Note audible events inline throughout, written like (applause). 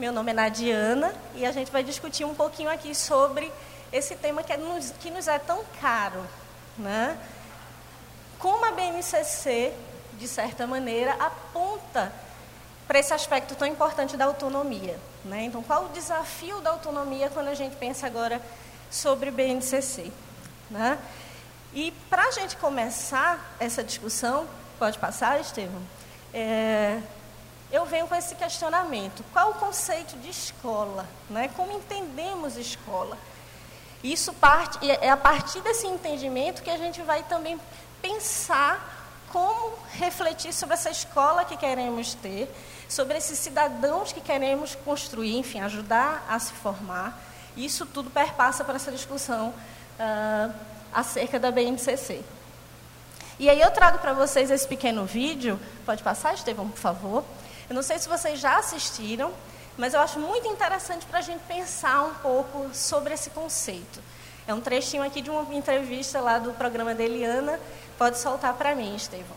Meu nome é Nadiana e a gente vai discutir um pouquinho aqui sobre esse tema que, é nos, que nos é tão caro. Né? Como a BNCC, de certa maneira, aponta para esse aspecto tão importante da autonomia. Né? Então, qual o desafio da autonomia quando a gente pensa agora sobre BNCC? Né? E para a gente começar essa discussão, pode passar, Estevam? É, eu venho com esse questionamento: qual o conceito de escola? Né? Como entendemos escola? Isso parte, é a partir desse entendimento que a gente vai também pensar como refletir sobre essa escola que queremos ter, sobre esses cidadãos que queremos construir, enfim, ajudar a se formar. Isso tudo perpassa para essa discussão uh, acerca da BNCC. E aí eu trago para vocês esse pequeno vídeo. Pode passar, Estevão, por favor. Eu não sei se vocês já assistiram, mas eu acho muito interessante para a gente pensar um pouco sobre esse conceito. É um trechinho aqui de uma entrevista lá do programa da Eliana. Pode soltar para mim, Estevão.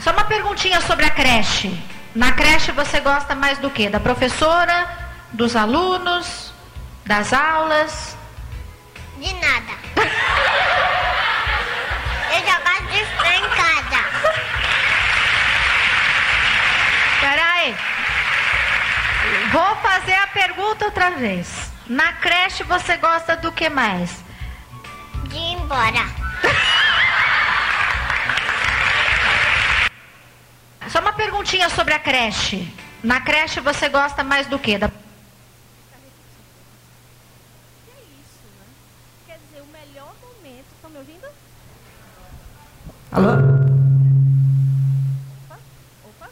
Só uma perguntinha sobre a creche. Na creche você gosta mais do quê? Da professora, dos alunos, das aulas? De nada. Pergunta outra vez. Na creche você gosta do que mais? De ir embora. (laughs) Só uma perguntinha sobre a creche. Na creche você gosta mais do que? Da... Quer dizer, o melhor momento. Estão me ouvindo? Alô? Opa, opa.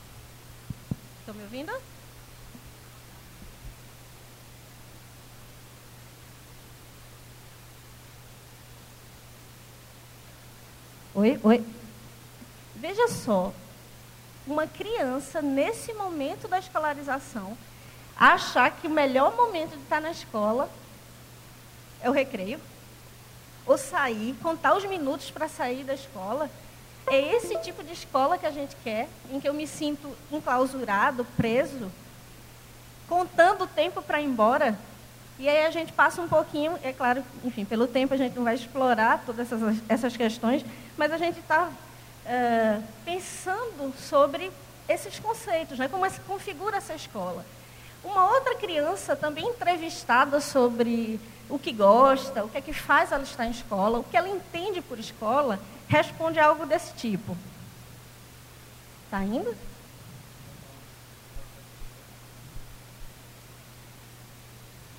Estão me ouvindo? Oi. Veja só, uma criança nesse momento da escolarização achar que o melhor momento de estar na escola é o recreio, ou sair, contar os minutos para sair da escola. É esse tipo de escola que a gente quer, em que eu me sinto enclausurado, preso, contando o tempo para ir embora. E aí a gente passa um pouquinho, é claro, enfim, pelo tempo a gente não vai explorar todas essas, essas questões, mas a gente está uh, pensando sobre esses conceitos, né? como é se configura essa escola. Uma outra criança também entrevistada sobre o que gosta, o que é que faz ela estar em escola, o que ela entende por escola, responde algo desse tipo. Está indo?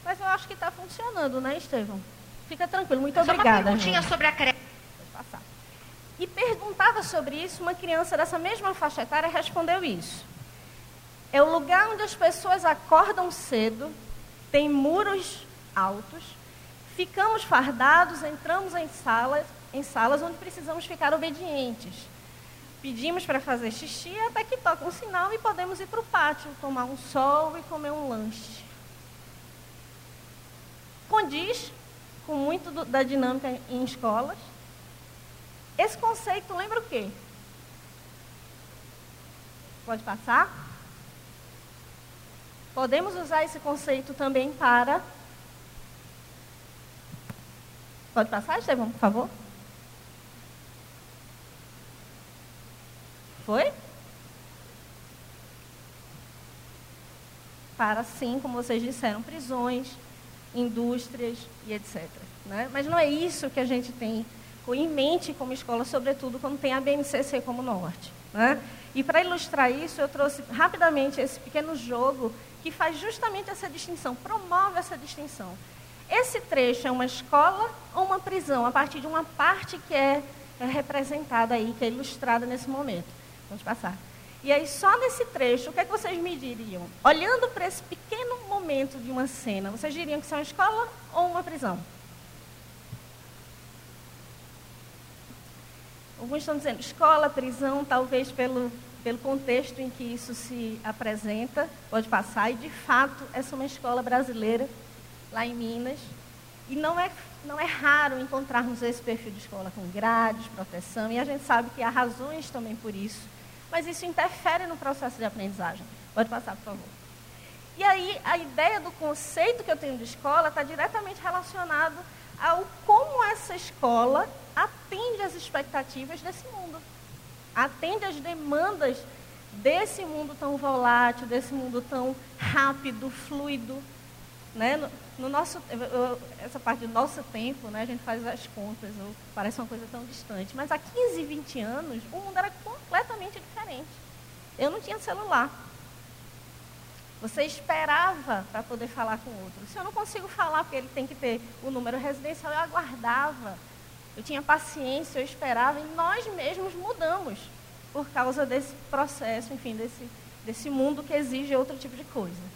Mas eu acho que está funcionando, né, Estevão? Fica tranquilo, muito Só obrigada. uma perguntinha gente. sobre a creche. Passar. E perguntava sobre isso, uma criança dessa mesma faixa etária respondeu isso. É o lugar onde as pessoas acordam cedo, tem muros altos, ficamos fardados, entramos em salas, em salas onde precisamos ficar obedientes. Pedimos para fazer xixi até que toca um sinal e podemos ir para o pátio, tomar um sol e comer um lanche. Condiz com muito do, da dinâmica em escolas. Esse conceito lembra o quê? Pode passar? Podemos usar esse conceito também para. Pode passar, Estevão, por favor? Foi? Para, sim, como vocês disseram, prisões, indústrias e etc. Né? Mas não é isso que a gente tem em mente como escola, sobretudo quando tem a BNCC como norte. Né? E para ilustrar isso, eu trouxe rapidamente esse pequeno jogo que faz justamente essa distinção, promove essa distinção. Esse trecho é uma escola ou uma prisão, a partir de uma parte que é, é representada aí, que é ilustrada nesse momento. Vamos passar. E aí, só nesse trecho, o que, é que vocês me diriam? Olhando para esse pequeno momento de uma cena, vocês diriam que é uma escola ou uma prisão? Alguns estão dizendo escola, prisão, talvez pelo, pelo contexto em que isso se apresenta, pode passar. E, de fato, essa é uma escola brasileira, lá em Minas. E não é, não é raro encontrarmos esse perfil de escola com grades, proteção, e a gente sabe que há razões também por isso. Mas isso interfere no processo de aprendizagem. Pode passar, por favor. E aí a ideia do conceito que eu tenho de escola está diretamente relacionado ao como essa escola atende às expectativas desse mundo, atende às demandas desse mundo tão volátil, desse mundo tão rápido, fluido. Né? No, no nosso, essa parte do nosso tempo, né, a gente faz as contas, parece uma coisa tão distante, mas há 15, 20 anos o mundo era completamente diferente. Eu não tinha celular. Você esperava para poder falar com o outro. Se eu não consigo falar porque ele tem que ter o número residencial, eu aguardava. Eu tinha paciência, eu esperava e nós mesmos mudamos por causa desse processo, enfim, desse, desse mundo que exige outro tipo de coisa.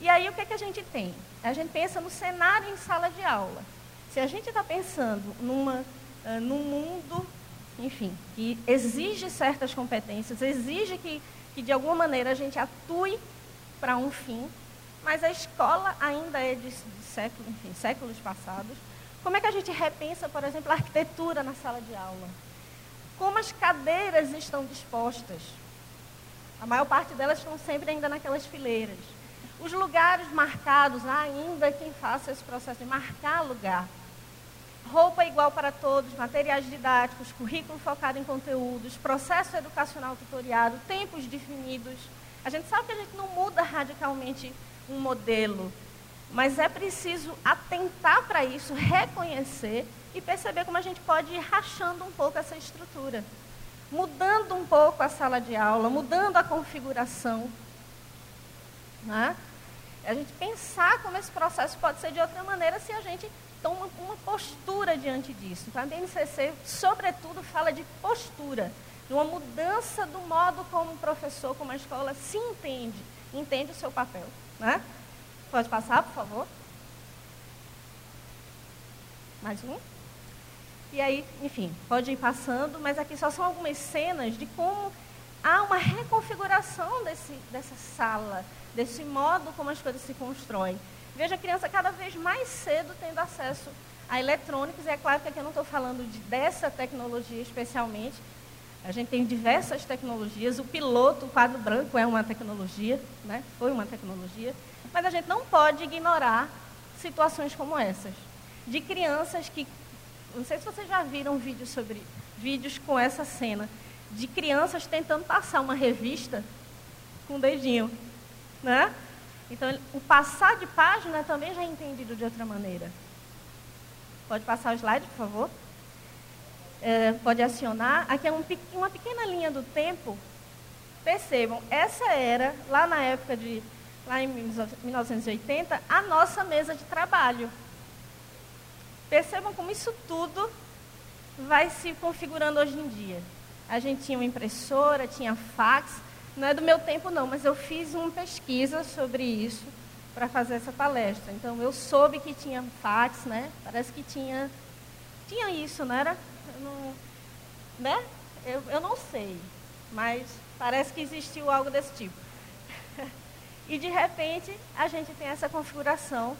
E aí o que, é que a gente tem? A gente pensa no cenário em sala de aula. Se a gente está pensando numa, uh, num mundo, enfim, que exige certas competências, exige que, que de alguma maneira a gente atue para um fim, mas a escola ainda é de, de século, enfim, séculos passados. Como é que a gente repensa, por exemplo, a arquitetura na sala de aula? Como as cadeiras estão dispostas? A maior parte delas estão sempre ainda naquelas fileiras. Os lugares marcados, ainda quem faça esse processo de marcar lugar. Roupa igual para todos, materiais didáticos, currículo focado em conteúdos, processo educacional tutoriado, tempos definidos. A gente sabe que a gente não muda radicalmente um modelo, mas é preciso atentar para isso, reconhecer e perceber como a gente pode ir rachando um pouco essa estrutura, mudando um pouco a sala de aula, mudando a configuração. Né? A gente pensar como esse processo pode ser de outra maneira se a gente toma uma postura diante disso. Então, a BNCC, sobretudo, fala de postura de uma mudança do modo como o professor, como a escola se entende, entende o seu papel. Né? Pode passar, por favor? Mais um? E aí, enfim, pode ir passando, mas aqui só são algumas cenas de como há uma reconfiguração desse, dessa sala, desse modo como as coisas se constroem. Veja a criança cada vez mais cedo tendo acesso a eletrônicos, e é claro que aqui eu não estou falando de, dessa tecnologia especialmente, a gente tem diversas tecnologias. O piloto, o quadro branco é uma tecnologia, né? foi uma tecnologia. Mas a gente não pode ignorar situações como essas. De crianças que. Não sei se vocês já viram vídeos sobre vídeos com essa cena. De crianças tentando passar uma revista com o dedinho. Né? Então, o passar de página também já é entendido de outra maneira. Pode passar o slide, por favor? É, pode acionar. Aqui é um, uma pequena linha do tempo. Percebam, essa era, lá na época de, lá em 1980, a nossa mesa de trabalho. Percebam como isso tudo vai se configurando hoje em dia. A gente tinha uma impressora, tinha fax. Não é do meu tempo, não, mas eu fiz uma pesquisa sobre isso para fazer essa palestra. Então, eu soube que tinha fax, né? Parece que tinha, tinha isso, não era? Não, né? Eu, eu não sei, mas parece que existiu algo desse tipo. (laughs) e de repente a gente tem essa configuração.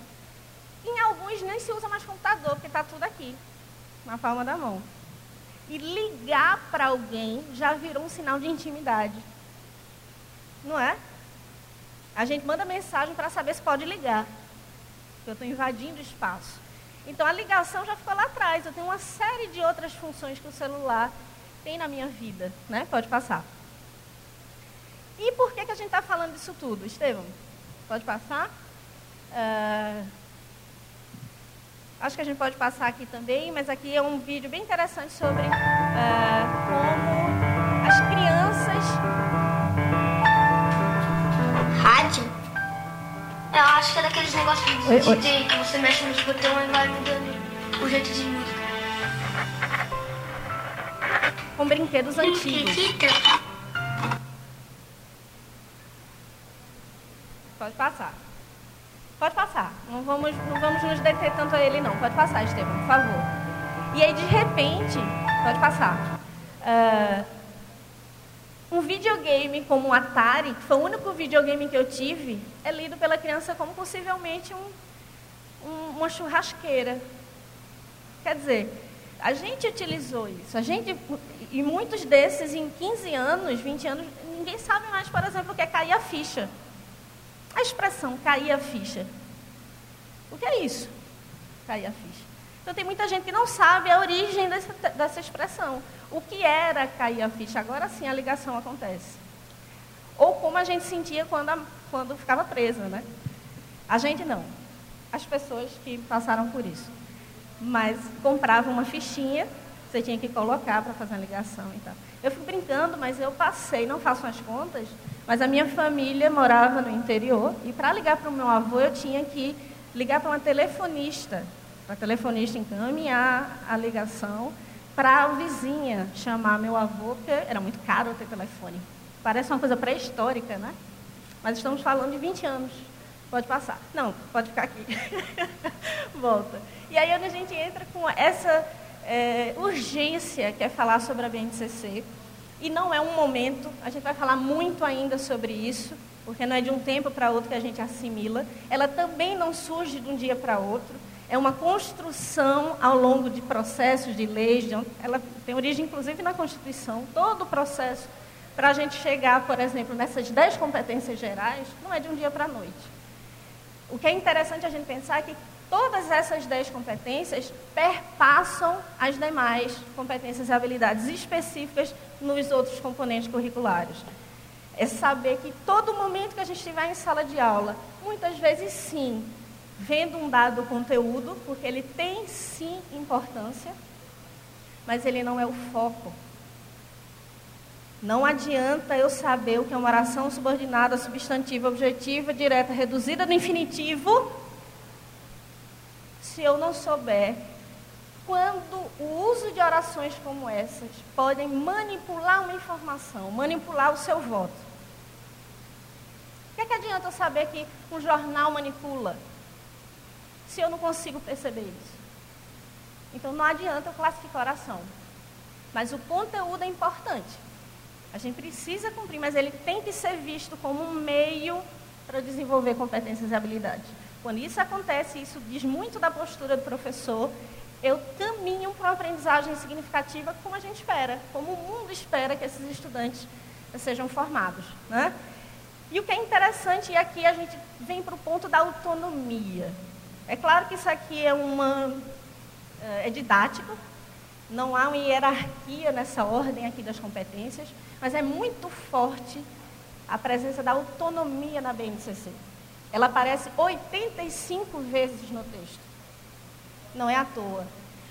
Em alguns nem se usa mais computador, porque está tudo aqui, na palma da mão. E ligar para alguém já virou um sinal de intimidade. Não é? A gente manda mensagem para saber se pode ligar. Eu estou invadindo espaço. Então a ligação já ficou lá atrás. Eu tenho uma série de outras funções que o celular tem na minha vida. Né? Pode passar. E por que, que a gente está falando disso tudo? Estevão, pode passar? Uh, acho que a gente pode passar aqui também, mas aqui é um vídeo bem interessante sobre uh, como as crianças. Eu acho que é daqueles negócios de oi, oi. que você mexe nos botões e vai mudando o jeito de música. Com brinquedos antigos. Pode passar. Pode passar. Não vamos, não vamos nos deter tanto a ele, não. Pode passar, Estevam, por favor. E aí, de repente, pode passar. Uh, um videogame como o Atari, que foi o único videogame que eu tive, é lido pela criança como possivelmente um, um, uma churrasqueira. Quer dizer, a gente utilizou isso. A gente, e muitos desses, em 15 anos, 20 anos, ninguém sabe mais, por exemplo, o que é cair a ficha. A expressão cair a ficha. O que é isso? Cair a ficha. Então tem muita gente que não sabe a origem dessa, dessa expressão. O que era cair a ficha? Agora sim a ligação acontece. Ou como a gente sentia quando, a, quando ficava presa, né? A gente não. As pessoas que passaram por isso. Mas compravam uma fichinha, você tinha que colocar para fazer a ligação e tal. Eu fico brincando, mas eu passei, não faço as contas, mas a minha família morava no interior e para ligar para o meu avô eu tinha que ligar para uma telefonista, para a telefonista encaminhar a ligação para a vizinha chamar meu avô, porque era muito caro ter telefone. Parece uma coisa pré-histórica, né? Mas estamos falando de 20 anos. Pode passar. Não, pode ficar aqui. (laughs) Volta. E aí a gente entra com essa é, urgência que é falar sobre a BNCC. E não é um momento, a gente vai falar muito ainda sobre isso, porque não é de um tempo para outro que a gente assimila. Ela também não surge de um dia para outro. É uma construção ao longo de processos de leis. De, ela tem origem, inclusive, na Constituição. Todo o processo para a gente chegar, por exemplo, nessas dez competências gerais, não é de um dia para a noite. O que é interessante a gente pensar é que todas essas dez competências perpassam as demais competências e habilidades específicas nos outros componentes curriculares. É saber que todo momento que a gente estiver em sala de aula, muitas vezes sim, vendo um dado conteúdo, porque ele tem sim importância, mas ele não é o foco. Não adianta eu saber o que é uma oração subordinada, substantiva, objetiva, direta, reduzida no infinitivo, se eu não souber quando o uso de orações como essas podem manipular uma informação, manipular o seu voto. O que, é que adianta eu saber que um jornal manipula, se eu não consigo perceber isso? Então não adianta eu classificar oração. Mas o conteúdo é importante. A gente precisa cumprir, mas ele tem que ser visto como um meio para desenvolver competências e habilidades. Quando isso acontece, isso diz muito da postura do professor, eu caminho para uma aprendizagem significativa como a gente espera, como o mundo espera que esses estudantes sejam formados. Né? E o que é interessante, e aqui a gente vem para o ponto da autonomia. É claro que isso aqui é uma é didático, não há uma hierarquia nessa ordem aqui das competências, mas é muito forte a presença da autonomia na BNCC. Ela aparece 85 vezes no texto. Não é à toa.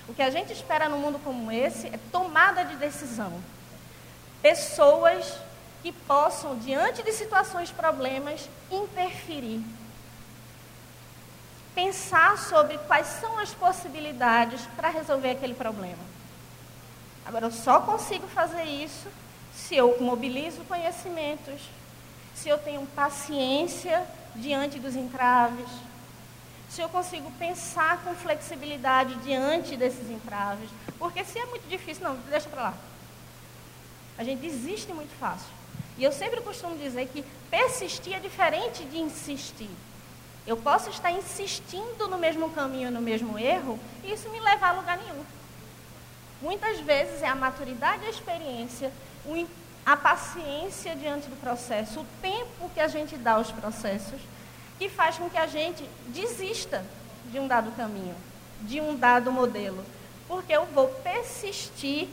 O que a gente espera num mundo como esse é tomada de decisão. Pessoas que possam, diante de situações, problemas, interferir. Pensar sobre quais são as possibilidades para resolver aquele problema. Agora, eu só consigo fazer isso se eu mobilizo conhecimentos, se eu tenho paciência diante dos entraves, se eu consigo pensar com flexibilidade diante desses entraves. Porque se é muito difícil, não, deixa para lá. A gente desiste muito fácil. E eu sempre costumo dizer que persistir é diferente de insistir. Eu posso estar insistindo no mesmo caminho, no mesmo erro, e isso me levar a lugar nenhum. Muitas vezes é a maturidade e a experiência, a paciência diante do processo, o tempo que a gente dá aos processos, que faz com que a gente desista de um dado caminho, de um dado modelo. Porque eu vou persistir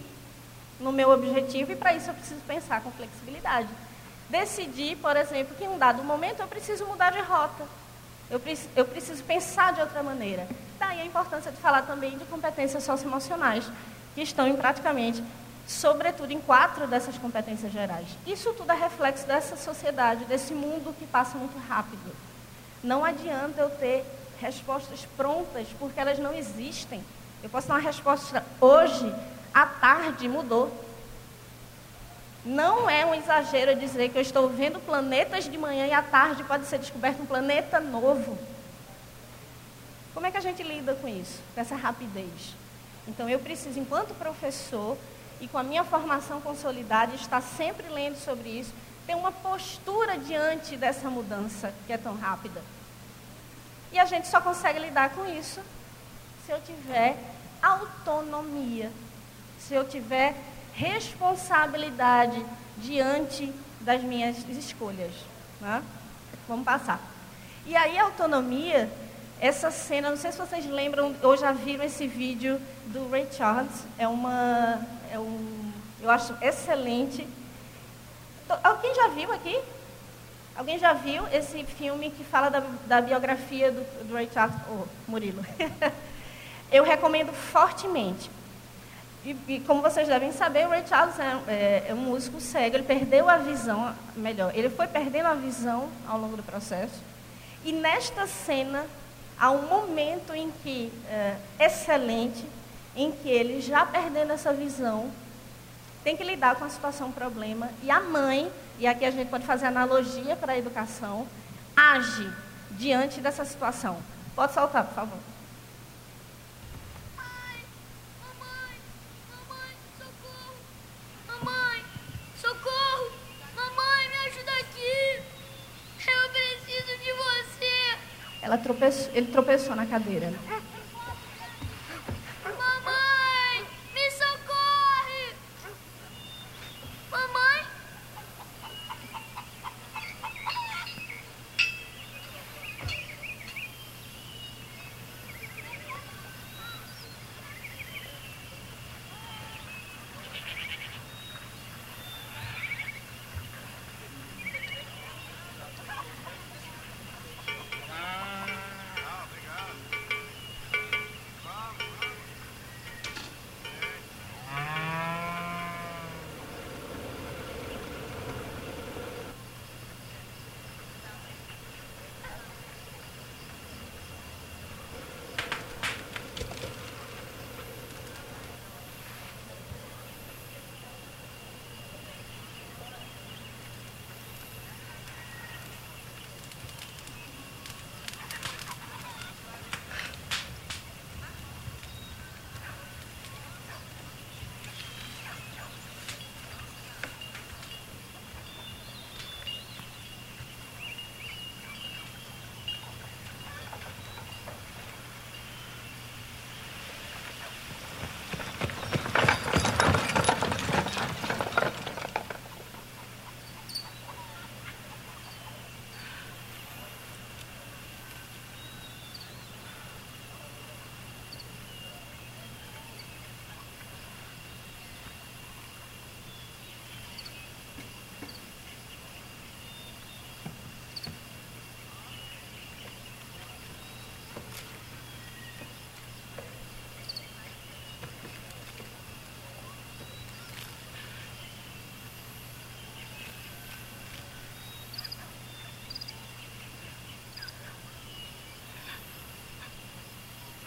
no meu objetivo e para isso eu preciso pensar com flexibilidade. Decidir, por exemplo, que em um dado momento eu preciso mudar de rota. Eu, eu preciso pensar de outra maneira. Daí a importância de falar também de competências socioemocionais, que estão em praticamente, sobretudo em quatro dessas competências gerais. Isso tudo é reflexo dessa sociedade, desse mundo que passa muito rápido. Não adianta eu ter respostas prontas, porque elas não existem. Eu posso dar uma resposta hoje, à tarde mudou. Não é um exagero dizer que eu estou vendo planetas de manhã e à tarde pode ser descoberto um planeta novo. Como é que a gente lida com isso, com essa rapidez? Então, eu preciso, enquanto professor, e com a minha formação consolidada, estar sempre lendo sobre isso, ter uma postura diante dessa mudança que é tão rápida. E a gente só consegue lidar com isso se eu tiver autonomia, se eu tiver responsabilidade diante das minhas escolhas. Né? Vamos passar. E aí a autonomia, essa cena, não sei se vocês lembram ou já viram esse vídeo do Ray Charles, é uma, é um, eu acho excelente. Alguém já viu aqui? Alguém já viu esse filme que fala da, da biografia do, do Ray Charles? Oh, Murilo. (laughs) eu recomendo fortemente. E, e, como vocês devem saber, o Ray Charles é, é, é, um músico cego, ele perdeu a visão, melhor, ele foi perdendo a visão ao longo do processo. E nesta cena, há um momento em que, é, excelente, em que ele, já perdendo essa visão, tem que lidar com a situação, problema, e a mãe, e aqui a gente pode fazer analogia para a educação, age diante dessa situação. Pode soltar, por favor. Ela tropeçou, ele tropeçou na cadeira.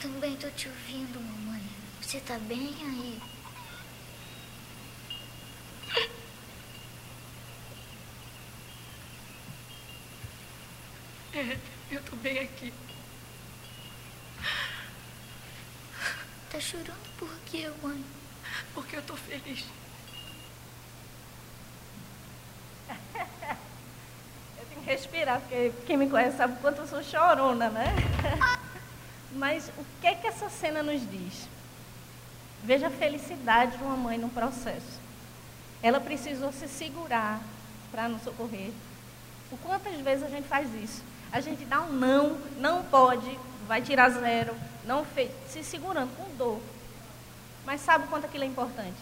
Também tô te ouvindo, mamãe. Você tá bem aí? É, eu tô bem aqui. Tá chorando por quê, mãe? Porque eu tô feliz. eu tenho que respirar, porque quem me conhece sabe o quanto eu sou chorona, né? Mas o que é que essa cena nos diz? Veja a felicidade de uma mãe no processo. Ela precisou se segurar para nos socorrer. O quantas vezes a gente faz isso? A gente dá um não, não pode, vai tirar zero, não fez, se segurando com dor. Mas sabe o quanto aquilo é importante?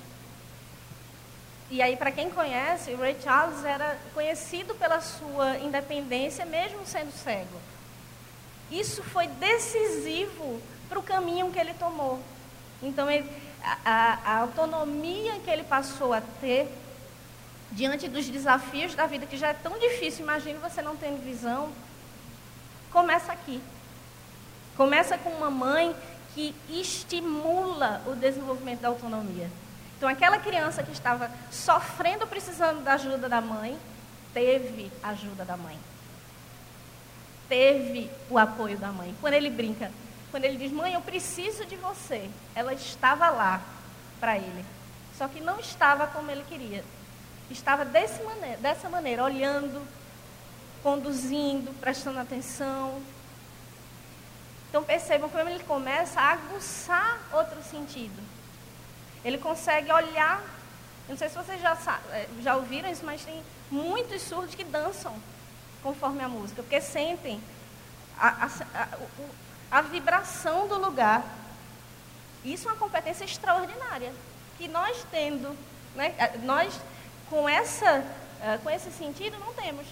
E aí, para quem conhece, Ray Charles era conhecido pela sua independência, mesmo sendo cego. Isso foi decisivo para o caminho que ele tomou. Então, ele, a, a, autonomia que ele passou a ter diante dos desafios da vida, que já é tão difícil, imagine você não tendo visão, começa aqui. Começa com uma mãe que estimula o desenvolvimento da autonomia. Então, aquela criança que estava sofrendo, precisando da ajuda da mãe, teve ajuda da mãe teve o apoio da mãe. Quando ele brinca, quando ele diz, mãe, eu preciso de você, ela estava lá para ele. Só que não estava como ele queria. Estava desse maneira, dessa maneira, olhando, conduzindo, prestando atenção. Então percebam como ele começa a aguçar outro sentido. Ele consegue olhar. Não sei se vocês já, eh, já ouviram isso, mas tem muitos surdos que dançam conforme a música, porque sentem a, a, a vibração do lugar. Isso é uma competência extraordinária. Que nós tendo, né, nós com, essa, com esse sentido não temos.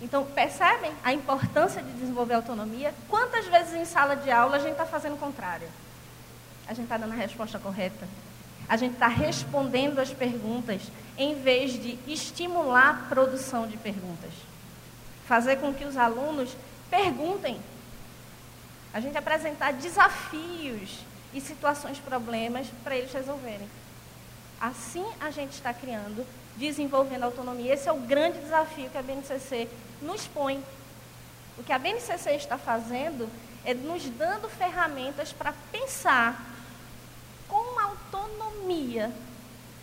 Então, percebem a importância de desenvolver autonomia? Quantas vezes em sala de aula a gente está fazendo o contrário? A gente está dando a resposta correta? A gente está respondendo as perguntas em vez de estimular a produção de perguntas. Fazer com que os alunos perguntem. A gente apresentar desafios e situações, problemas para eles resolverem. Assim a gente está criando, desenvolvendo autonomia. Esse é o grande desafio que a BNCC nos põe. O que a BNCC está fazendo é nos dando ferramentas para pensar com autonomia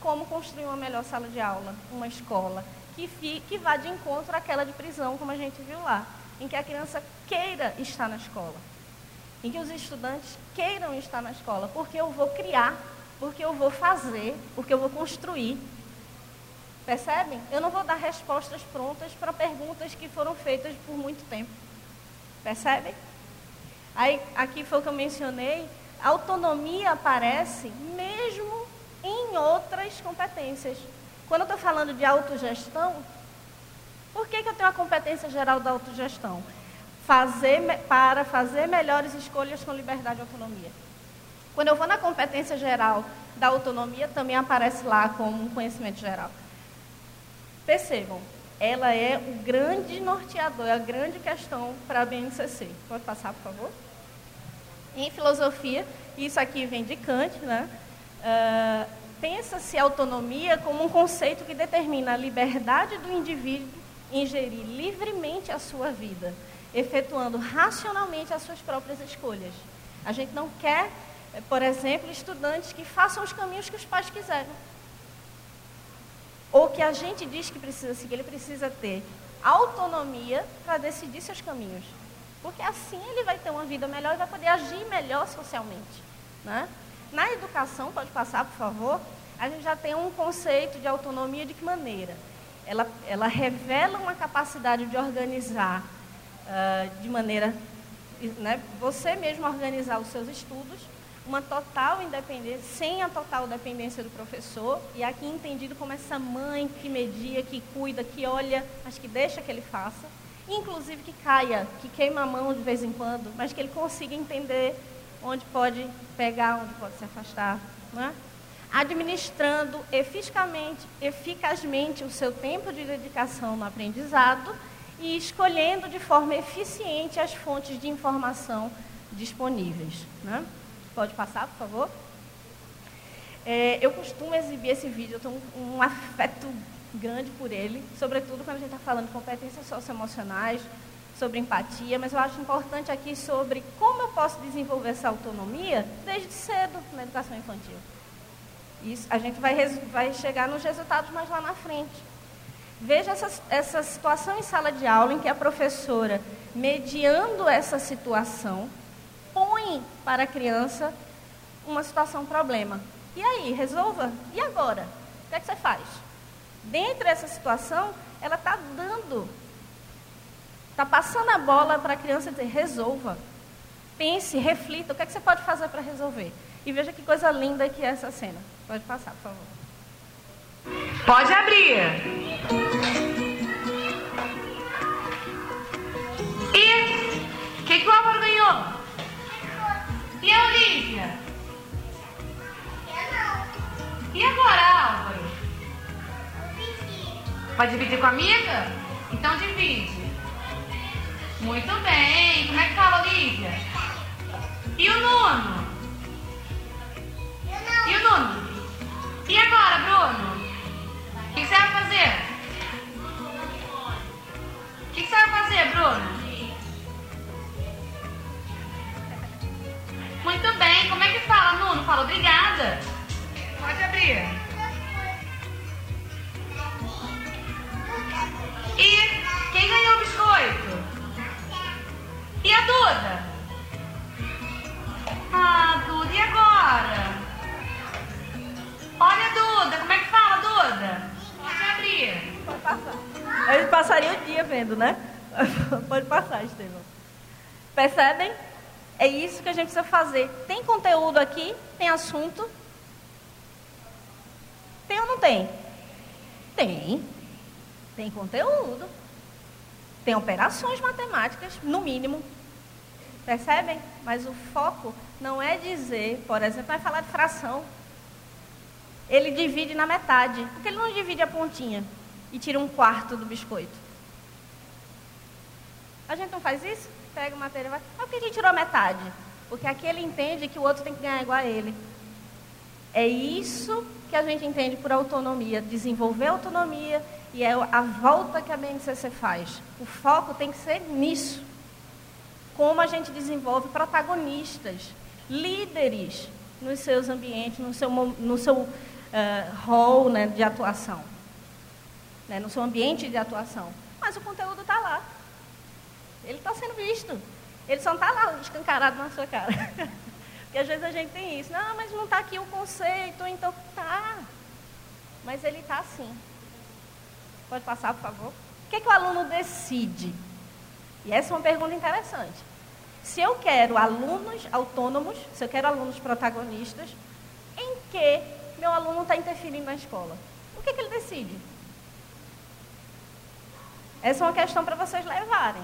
como construir uma melhor sala de aula, uma escola, que, fi, que vá de encontro àquela de prisão, como a gente viu lá, em que a criança queira estar na escola, em que os estudantes queiram estar na escola, porque eu vou criar, porque eu vou fazer, porque eu vou construir. Percebem? Eu não vou dar respostas prontas para perguntas que foram feitas por muito tempo. Percebem? Aí, aqui foi o que eu mencionei, a autonomia aparece mesmo outras competências. Quando eu estou falando de autogestão, por que, que eu tenho a competência geral da autogestão? Fazer, para fazer melhores escolhas com liberdade e autonomia. Quando eu vou na competência geral da autonomia, também aparece lá como um conhecimento geral. Percebam, ela é o grande norteador, é a grande questão para a BNCC. Pode passar, por favor? Em filosofia, isso aqui vem de Kant, né? Uh, Pensa-se autonomia como um conceito que determina a liberdade do indivíduo em gerir livremente a sua vida, efetuando racionalmente as suas próprias escolhas. A gente não quer, por exemplo, estudantes que façam os caminhos que os pais quiserem. Ou que a gente diz que precisa seguir, ele precisa ter autonomia para decidir seus caminhos. Porque assim ele vai ter uma vida melhor e vai poder agir melhor socialmente. Né? Na educação, pode passar, por favor, a gente já tem um conceito de autonomia de que maneira? Ela, ela revela uma capacidade de organizar uh, de maneira, né, você mesmo organizar os seus estudos, uma total independência, sem a total dependência do professor, e aqui entendido como essa mãe que media, que cuida, que olha, mas que deixa que ele faça, inclusive que caia, que queima a mão de vez em quando, mas que ele consiga entender onde pode pegar, onde pode se afastar, não é? administrando eficazmente, eficazmente o seu tempo de dedicação no aprendizado e escolhendo de forma eficiente as fontes de informação disponíveis. Né? Pode passar, por favor? É, eu costumo exibir esse vídeo, eu tenho um, um afeto grande por ele, sobretudo quando a gente está falando de competências socioemocionais, sobre empatia, mas eu acho importante aqui sobre como eu posso desenvolver essa autonomia desde cedo na educação infantil. Isso, a gente vai, vai chegar nos resultados mais lá na frente. Veja essa, essa situação em sala de aula em que a professora, mediando essa situação, põe para a criança uma situação problema. E aí, resolva? E agora? O que é que você faz? Dentro dessa situação, ela está dando, está passando a bola para a criança dizer, resolva. Pense, reflita, o que é que você pode fazer para resolver? E veja que coisa linda que é essa cena. Pode passar, por favor. Pode abrir. E o que, que o Álvaro ganhou? E a Olivia? E agora, Álvaro? Pode dividir com a amiga? Então divide. Muito bem. Como é que fala, Olivia? E o Nuno? E o Nuno? E agora, Bruno? O que você vai fazer? O que você vai fazer, Bruno? Muito bem. Como é que fala, Nuno? Fala obrigada. Pode abrir. Passaria o dia vendo, né? (laughs) Pode passar, Estevão. Percebem? É isso que a gente precisa fazer. Tem conteúdo aqui? Tem assunto? Tem ou não tem? Tem. Tem conteúdo. Tem operações matemáticas, no mínimo. Percebem? Mas o foco não é dizer, por exemplo, vai falar de fração. Ele divide na metade. Porque ele não divide a pontinha e tira um quarto do biscoito. A gente não faz isso? Pega o material e vai. Mas por que a gente tirou metade? Porque aqui ele entende que o outro tem que ganhar igual a ele. É isso que a gente entende por autonomia, desenvolver autonomia e é a volta que a BNCC faz. O foco tem que ser nisso. Como a gente desenvolve protagonistas, líderes nos seus ambientes, no seu, no seu uh, rol né, de atuação, né, no seu ambiente de atuação. Mas o conteúdo está lá. Ele está sendo visto. Ele só não está lá escancarado na sua cara. (laughs) Porque às vezes a gente tem isso. Não, mas não está aqui o conceito, então tá. Mas ele está assim. Pode passar, por favor? O que, é que o aluno decide? E essa é uma pergunta interessante. Se eu quero alunos autônomos, se eu quero alunos protagonistas, em que meu aluno está interferindo na escola? O que, é que ele decide? Essa é uma questão para vocês levarem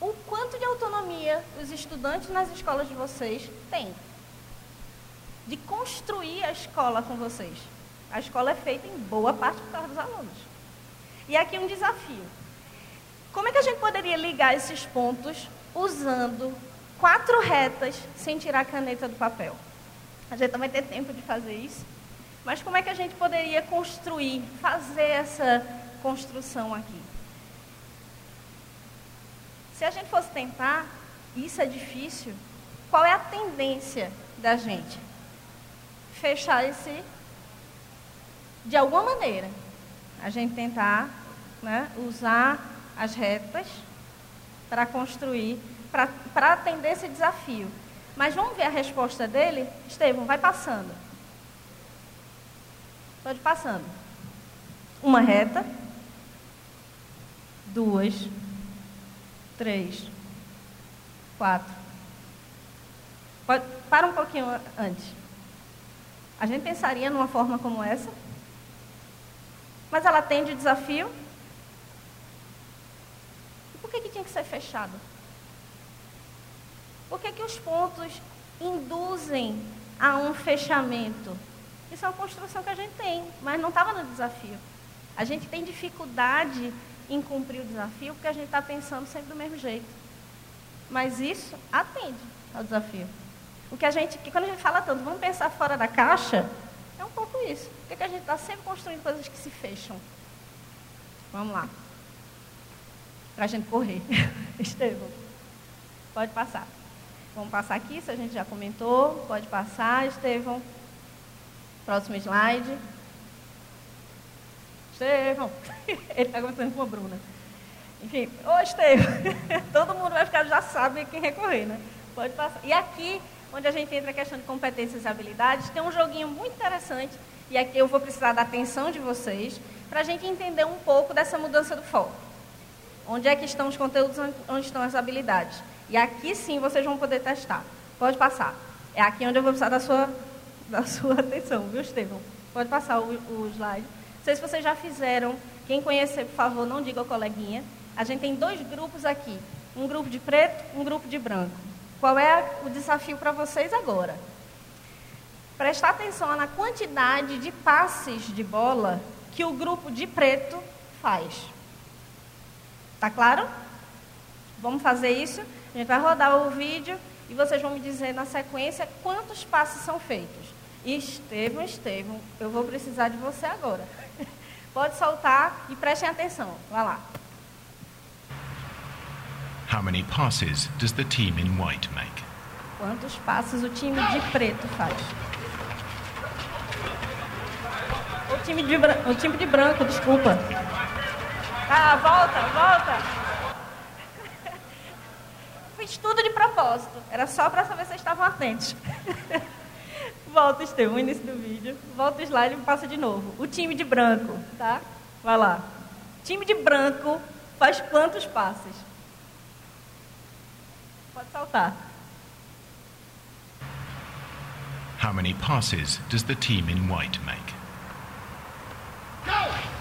o quanto de autonomia os estudantes nas escolas de vocês têm. De construir a escola com vocês. A escola é feita em boa parte por causa dos alunos. E aqui um desafio. Como é que a gente poderia ligar esses pontos usando quatro retas sem tirar a caneta do papel? A gente não vai ter tempo de fazer isso. Mas como é que a gente poderia construir, fazer essa construção aqui? Se a gente fosse tentar, isso é difícil, qual é a tendência da gente? Fechar esse. De alguma maneira, a gente tentar né, usar as retas para construir, para atender esse desafio. Mas vamos ver a resposta dele? Estevam, vai passando. Pode passando. Uma reta, duas, três, quatro. Pode, para um pouquinho antes. A gente pensaria numa forma como essa, mas ela atende o desafio. E por que, que tinha que ser fechado? Por que, que os pontos induzem a um fechamento? Isso é uma construção que a gente tem, mas não estava no desafio. A gente tem dificuldade em cumprir o desafio, porque a gente está pensando sempre do mesmo jeito. Mas isso atende ao desafio. O que a gente, que quando a gente fala tanto, vamos pensar fora da caixa, é um pouco isso. Porque a gente está sempre construindo coisas que se fecham. Vamos lá. Para a gente correr. (laughs) Estevão, pode passar. Vamos passar aqui, se a gente já comentou. Pode passar, Estevão. Próximo slide. Estevão. (laughs) Ele está conversando com a Bruna. Enfim, ô Estevão. (laughs) Todo mundo vai ficar, já sabe quem recorrer, né? Pode passar. E aqui, onde a gente entra a questão de competências e habilidades, tem um joguinho muito interessante. E aqui eu vou precisar da atenção de vocês para a gente entender um pouco dessa mudança do foco. Onde é que estão os conteúdos, onde estão as habilidades. E aqui sim vocês vão poder testar. Pode passar. É aqui onde eu vou precisar da sua, (laughs) da sua atenção, viu, Estevão? Pode passar o, o slide sei se vocês já fizeram. Quem conhecer, por favor, não diga ao coleguinha. A gente tem dois grupos aqui. Um grupo de preto, um grupo de branco. Qual é o desafio para vocês agora? Prestar atenção na quantidade de passes de bola que o grupo de preto faz. Tá claro? Vamos fazer isso? A gente vai rodar o vídeo e vocês vão me dizer na sequência quantos passes são feitos. Estevão, Estevão, eu vou precisar de você agora. (laughs) Pode soltar e prestem atenção. Vai lá. How many passes does the team in white make? Quantos passos o time de preto faz? O time de, o time de branco, desculpa. Ah, volta, volta. (laughs) Fiz tudo de propósito. Era só para saber se vocês estavam atentos. (laughs) Volta, Estevão, início do vídeo. Volta o slide e passa de novo. O time de branco, tá? Vai lá. Time de branco faz quantos passes? Pode saltar. How many passes does the team in white make? Parou?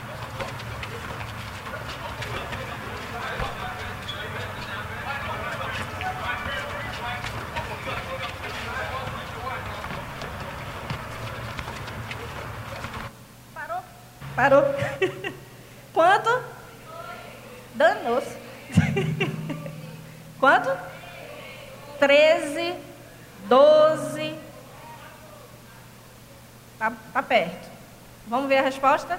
Parou. Quanto? Danou-se. Quanto? Treze, doze. Tá, tá perto. Vamos ver a resposta?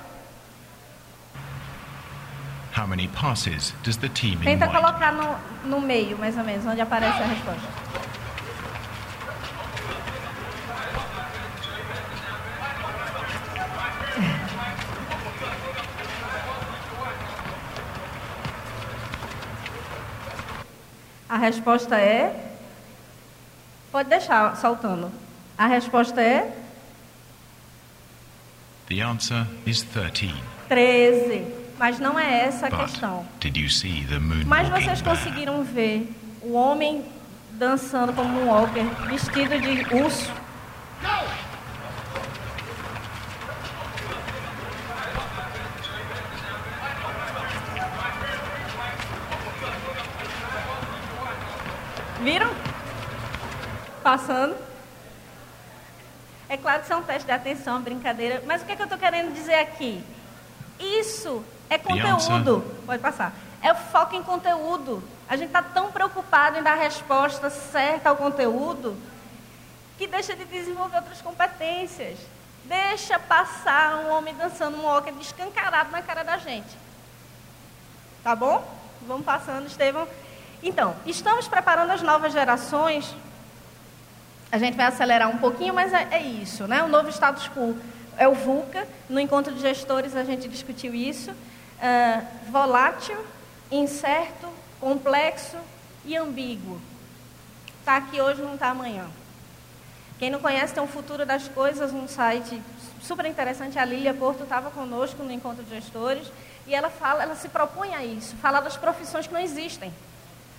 How many passes does the team Tenta colocar no, no meio, mais ou menos, onde aparece a resposta. A resposta é. Pode deixar saltando. A resposta é The answer is 13. 13. Mas não é essa a But questão. did you see the moon Mas vocês bear? conseguiram ver o homem dançando como um walker, vestido de urso? Viram? Passando. É claro que isso é um teste de atenção, brincadeira. Mas o que, é que eu estou querendo dizer aqui? Isso é conteúdo. Pode passar. É o foco em conteúdo. A gente está tão preocupado em dar a resposta certa ao conteúdo que deixa de desenvolver outras competências. Deixa passar um homem dançando um walker descancarado na cara da gente. Tá bom? Vamos passando, Estevão. Então, estamos preparando as novas gerações. A gente vai acelerar um pouquinho, mas é, é isso, né? O novo status quo é o VUCA. No encontro de gestores a gente discutiu isso. Ah, volátil, incerto, complexo e ambíguo. Está aqui hoje, não está amanhã. Quem não conhece tem um futuro das coisas, um site super interessante. A Lília Porto estava conosco no encontro de gestores e ela fala, ela se propõe a isso, falar das profissões que não existem.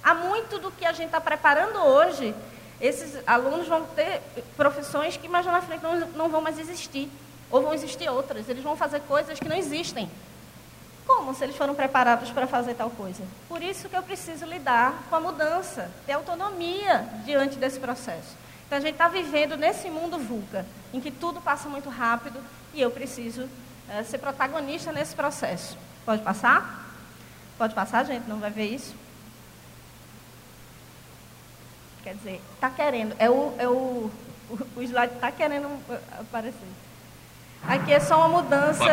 Há muito do que a gente está preparando hoje. Esses alunos vão ter profissões que mais na frente não, não vão mais existir. Ou vão existir outras. Eles vão fazer coisas que não existem. Como se eles foram preparados para fazer tal coisa? Por isso que eu preciso lidar com a mudança, ter autonomia diante desse processo. Então a gente está vivendo nesse mundo VUCA, em que tudo passa muito rápido e eu preciso eh, ser protagonista nesse processo. Pode passar? Pode passar, gente? Não vai ver isso? Quer dizer, está querendo. É o, é o, o, o slide está querendo eh, aparecer. Aqui é só uma mudança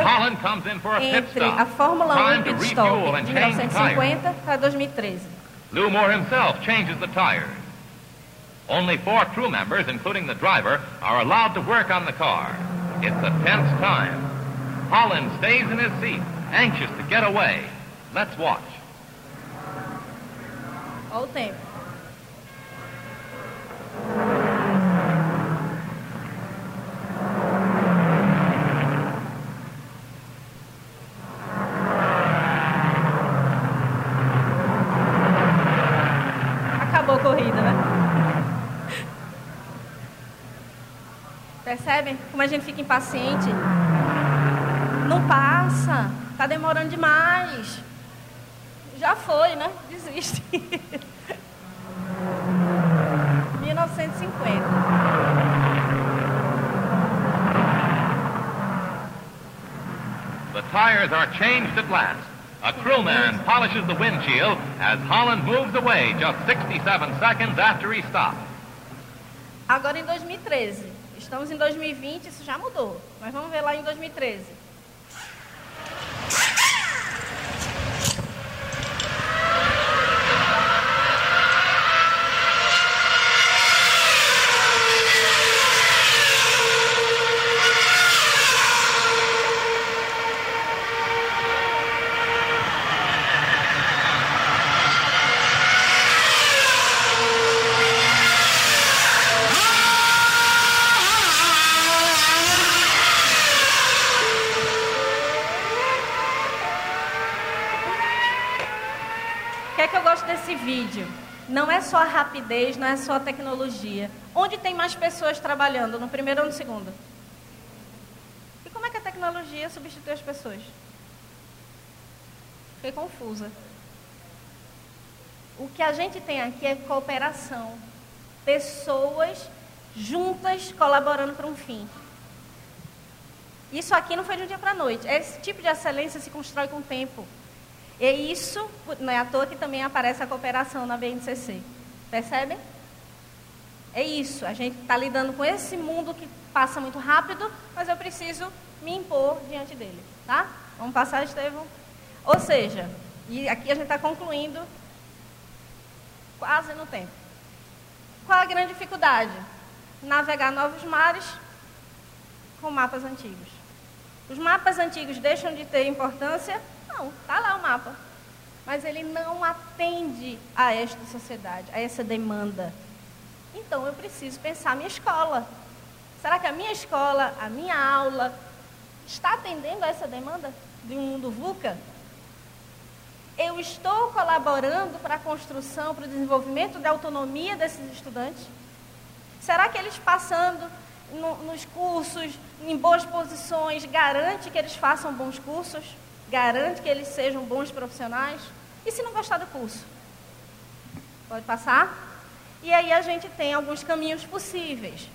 entre a. Fórmula 1 Time e to pit stop de change the tires. 1950 para 2013. Lou Moore himself changes the tires. Only four crew members, including the driver, are allowed to work on the car. It's a tense time. Holland stays in his seat, anxious to get away. Let's watch. Olha o tempo. Acabou a corrida, né? Percebem como a gente fica impaciente? Não passa, tá demorando demais. Já foi, né? Desiste. (laughs) tires are changed at last. A crewman polishes the windshield as Holland moves away just 67 seconds after he stopped. Agora em 2013. Estamos em 2020, isso já mudou. Mas vamos ver lá em 2013. Só a rapidez, não é só a tecnologia. Onde tem mais pessoas trabalhando, no primeiro ou no segundo? E como é que a tecnologia substitui as pessoas? Fiquei confusa. O que a gente tem aqui é cooperação. Pessoas juntas colaborando para um fim. Isso aqui não foi de um dia para a noite. Esse tipo de excelência se constrói com o tempo. E isso, não é à toa que também aparece a cooperação na BNCC. Percebem? É isso. A gente está lidando com esse mundo que passa muito rápido, mas eu preciso me impor diante dele. Tá? Vamos passar, Estevão? Ou seja, e aqui a gente está concluindo quase no tempo. Qual a grande dificuldade? Navegar novos mares com mapas antigos. Os mapas antigos deixam de ter importância? Não, está lá o mapa. Mas ele não atende a esta sociedade, a essa demanda. Então eu preciso pensar a minha escola. Será que a minha escola, a minha aula, está atendendo a essa demanda de um mundo VUCA? Eu estou colaborando para a construção, para o desenvolvimento da autonomia desses estudantes? Será que eles passando no, nos cursos, em boas posições, garante que eles façam bons cursos? Garante que eles sejam bons profissionais? E se não gostar do curso? Pode passar? E aí a gente tem alguns caminhos possíveis.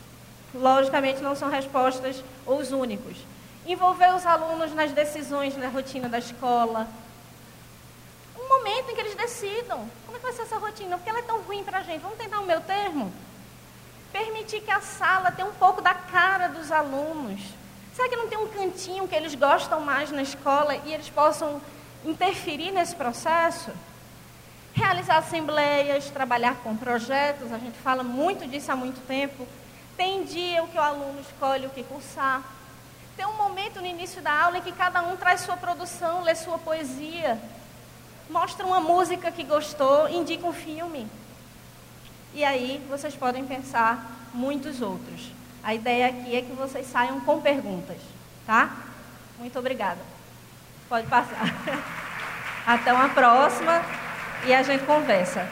Logicamente não são respostas os únicos. Envolver os alunos nas decisões da rotina da escola. Um momento em que eles decidam. Como é que vai ser essa rotina? Porque ela é tão ruim para a gente. Vamos tentar o meu termo? Permitir que a sala tenha um pouco da cara dos alunos. Será que não tem um cantinho que eles gostam mais na escola e eles possam interferir nesse processo? Realizar assembleias, trabalhar com projetos, a gente fala muito disso há muito tempo. Tem dia o que o aluno escolhe o que cursar. Tem um momento no início da aula em que cada um traz sua produção, lê sua poesia, mostra uma música que gostou, indica um filme. E aí vocês podem pensar muitos outros. A ideia aqui é que vocês saiam com perguntas, tá? Muito obrigada. Pode passar. (laughs) Até uma próxima e a gente conversa.